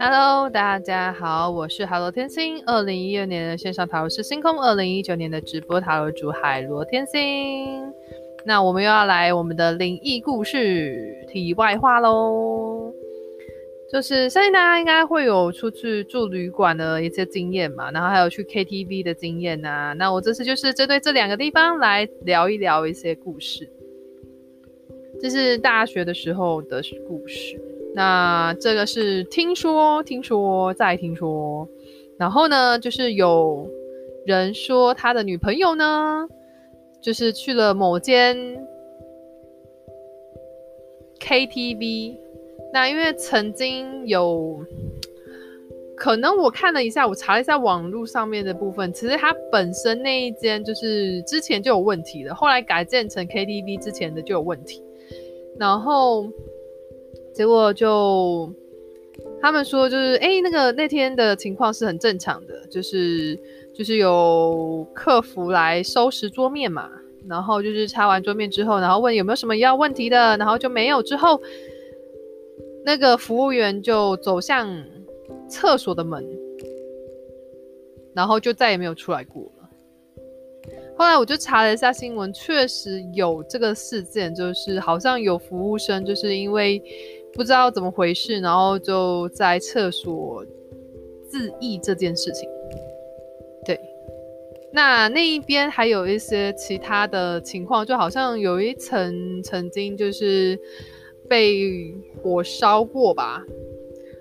Hello，大家好，我是海螺天星。二零一二年的线上塔罗师星空，二零一九年的直播塔罗主海螺天星。那我们又要来我们的灵异故事题外话喽，就是相信大家应该会有出去住旅馆的一些经验嘛，然后还有去 KTV 的经验啊。那我这次就是针对这两个地方来聊一聊一些故事，这是大学的时候的故事。那这个是听说，听说再听说，然后呢，就是有人说他的女朋友呢，就是去了某间 KTV。那因为曾经有，可能我看了一下，我查了一下网络上面的部分，其实它本身那一间就是之前就有问题的，后来改建成 KTV 之前的就有问题，然后。结果就他们说，就是哎、那个那天的情况是很正常的，就是就是有客服来收拾桌面嘛，然后就是擦完桌面之后，然后问有没有什么要问题的，然后就没有之后，那个服务员就走向厕所的门，然后就再也没有出来过了。后来我就查了一下新闻，确实有这个事件，就是好像有服务生就是因为。不知道怎么回事，然后就在厕所自缢这件事情。对，那那一边还有一些其他的情况，就好像有一层曾经就是被火烧过吧，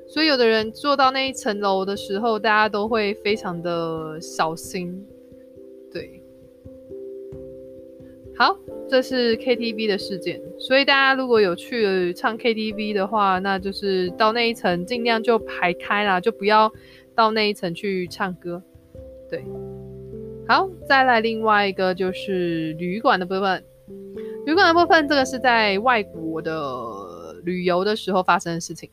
所以有的人坐到那一层楼的时候，大家都会非常的小心。对，好。这是 KTV 的事件，所以大家如果有去唱 KTV 的话，那就是到那一层尽量就排开啦，就不要到那一层去唱歌。对，好，再来另外一个就是旅馆的部分。旅馆的部分，这个是在外国的旅游的时候发生的事情。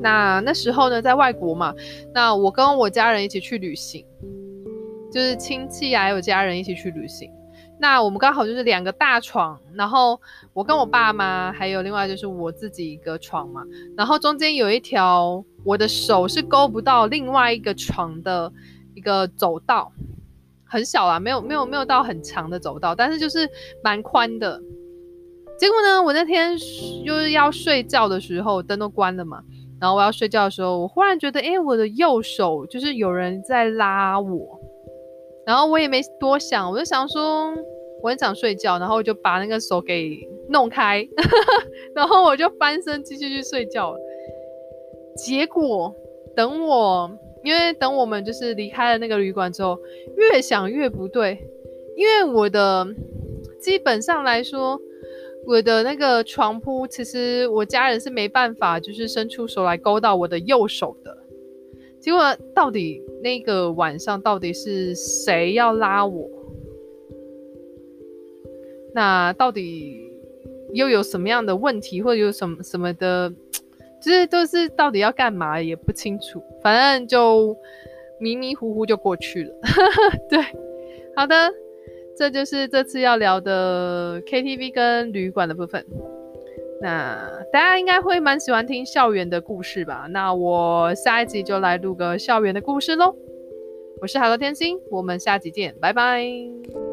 那那时候呢，在外国嘛，那我跟我家人一起去旅行，就是亲戚啊还有家人一起去旅行。那我们刚好就是两个大床，然后我跟我爸妈，还有另外就是我自己一个床嘛，然后中间有一条我的手是勾不到另外一个床的一个走道，很小啊，没有没有没有到很长的走道，但是就是蛮宽的。结果呢，我那天就是要睡觉的时候，灯都关了嘛，然后我要睡觉的时候，我忽然觉得，哎，我的右手就是有人在拉我。然后我也没多想，我就想说我很想睡觉，然后我就把那个手给弄开，然后我就翻身继续去睡觉了。结果等我，因为等我们就是离开了那个旅馆之后，越想越不对，因为我的基本上来说，我的那个床铺，其实我家人是没办法就是伸出手来勾到我的右手的。结果到底那个晚上到底是谁要拉我？那到底又有什么样的问题，或者有什么什么的，就是都是到底要干嘛也不清楚，反正就迷迷糊糊就过去了。对，好的，这就是这次要聊的 KTV 跟旅馆的部分。那大家应该会蛮喜欢听校园的故事吧？那我下一集就来录个校园的故事喽。我是海螺天星，我们下集见，拜拜。